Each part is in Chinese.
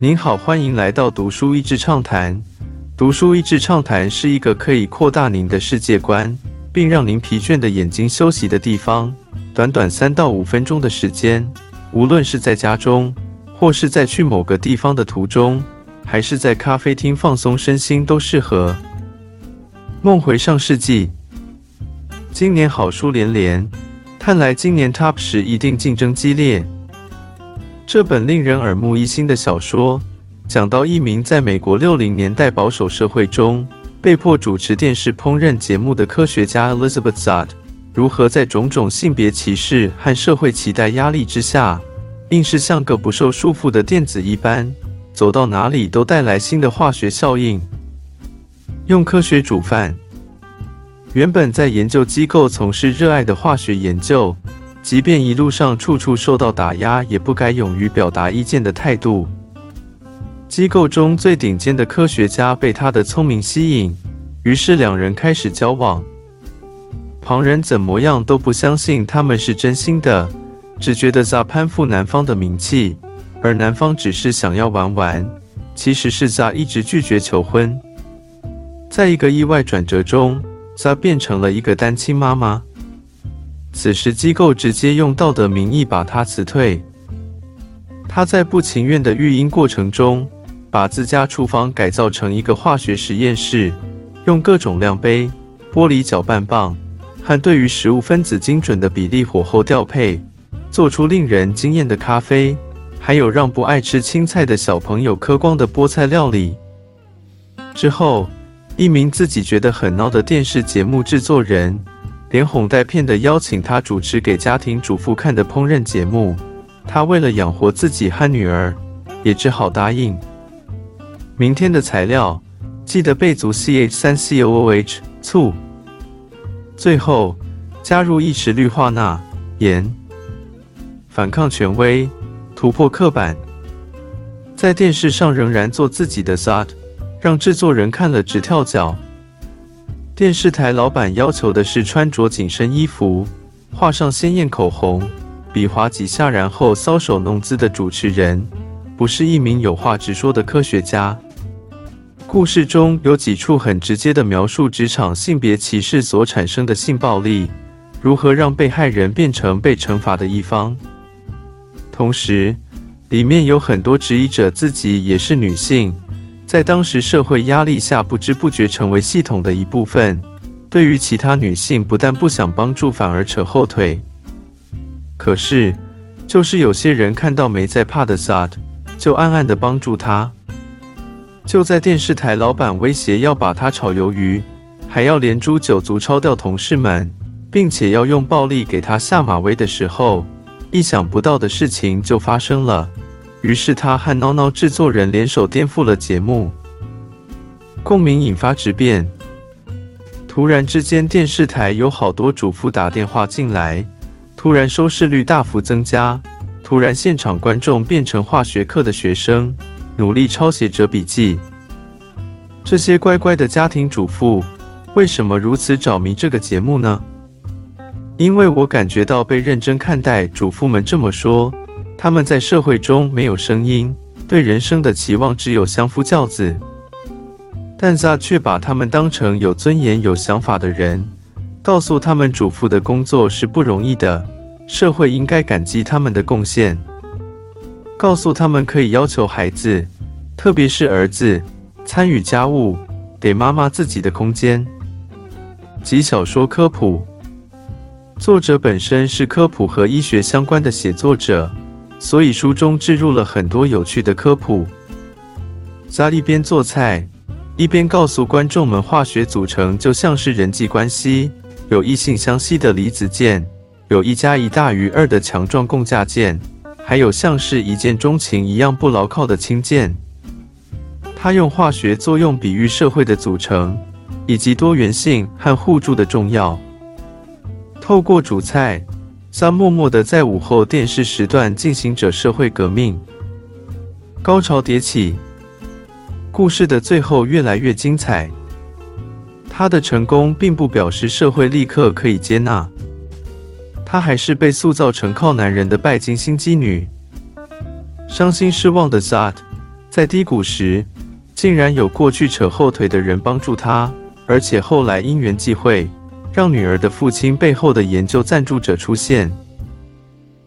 您好，欢迎来到读书益智畅谈。读书益智畅谈是一个可以扩大您的世界观，并让您疲倦的眼睛休息的地方。短短三到五分钟的时间，无论是在家中，或是在去某个地方的途中，还是在咖啡厅放松身心，都适合。梦回上世纪，今年好书连连，看来今年 Top 十一定竞争激烈。这本令人耳目一新的小说，讲到一名在美国六零年代保守社会中被迫主持电视烹饪节目的科学家 Elizabeth Zott，如何在种种性别歧视和社会期待压力之下，硬是像个不受束缚的电子一般，走到哪里都带来新的化学效应。用科学煮饭，原本在研究机构从事热爱的化学研究。即便一路上处处受到打压，也不该勇于表达意见的态度。机构中最顶尖的科学家被他的聪明吸引，于是两人开始交往。旁人怎么样都不相信他们是真心的，只觉得 Z 攀附男方的名气，而男方只是想要玩玩。其实是 Z 一直拒绝求婚。在一个意外转折中，Z 变成了一个单亲妈妈。此时，机构直接用道德名义把他辞退。他在不情愿的育婴过程中，把自家厨房改造成一个化学实验室，用各种量杯、玻璃搅拌棒和对于食物分子精准的比例火候调配，做出令人惊艳的咖啡，还有让不爱吃青菜的小朋友嗑光的菠菜料理。之后，一名自己觉得很孬的电视节目制作人。连哄带骗的邀请他主持给家庭主妇看的烹饪节目，他为了养活自己和女儿，也只好答应。明天的材料记得备足 CH 三 COOH 醋，最后加入一匙氯化钠盐，反抗权威，突破刻板，在电视上仍然做自己的 Zod，让制作人看了直跳脚。电视台老板要求的是穿着紧身衣服、画上鲜艳口红、比划几下，然后搔首弄姿的主持人，不是一名有话直说的科学家。故事中有几处很直接的描述职场性别歧视所产生的性暴力，如何让被害人变成被惩罚的一方。同时，里面有很多质疑者自己也是女性。在当时社会压力下，不知不觉成为系统的一部分。对于其他女性，不但不想帮助，反而扯后腿。可是，就是有些人看到没在怕的 Zad，就暗暗的帮助他。就在电视台老板威胁要把他炒鱿鱼，还要连诛九族抄掉同事们，并且要用暴力给他下马威的时候，意想不到的事情就发生了。于是他和孬孬制作人联手颠覆了节目，共鸣引发质变。突然之间，电视台有好多主妇打电话进来，突然收视率大幅增加，突然现场观众变成化学课的学生，努力抄写着笔记。这些乖乖的家庭主妇为什么如此着迷这个节目呢？因为我感觉到被认真看待。主妇们这么说。他们在社会中没有声音，对人生的期望只有相夫教子。但 Z 却把他们当成有尊严、有想法的人，告诉他们主妇的工作是不容易的，社会应该感激他们的贡献。告诉他们可以要求孩子，特别是儿子，参与家务，给妈妈自己的空间。及小说科普，作者本身是科普和医学相关的写作者。所以书中置入了很多有趣的科普。扎一边做菜，一边告诉观众们，化学组成就像是人际关系，有异性相吸的离子键，有一加一大于二的强壮共价键，还有像是一见钟情一样不牢靠的氢键。他用化学作用比喻社会的组成，以及多元性和互助的重要。透过煮菜。他默默的在午后电视时段进行着社会革命，高潮迭起，故事的最后越来越精彩。他的成功并不表示社会立刻可以接纳，她还是被塑造成靠男人的拜金心机女。伤心失望的 Zat，在低谷时，竟然有过去扯后腿的人帮助他，而且后来因缘际会，让女儿的父亲背后的研究赞助者出现。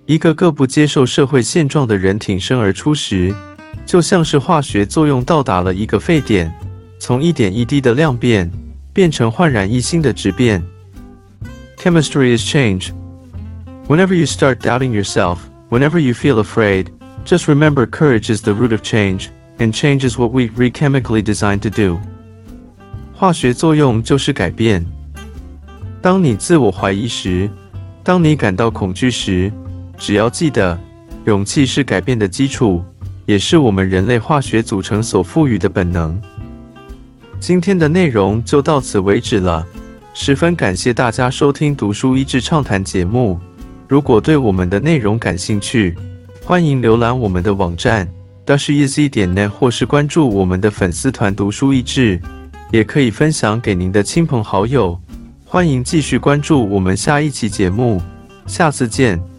一个个不接受社会现状的人挺身而出时，就像是化学作用到达了一个沸点，从一点一滴的量变，变成焕然一新的质变。Chemistry is change. Whenever you start doubting yourself, whenever you feel afraid, just remember courage is the root of change. And change is what we re-chemically designed to do。化学作用就是改变。 当你自我怀疑时，当你感到恐惧时，只要记得，勇气是改变的基础，也是我们人类化学组成所赋予的本能。今天的内容就到此为止了，十分感谢大家收听《读书益智畅谈》节目。如果对我们的内容感兴趣，欢迎浏览我们的网站。d a s h e z 点 net 或是关注我们的粉丝团“读书益智”，也可以分享给您的亲朋好友。欢迎继续关注我们下一期节目，下次见。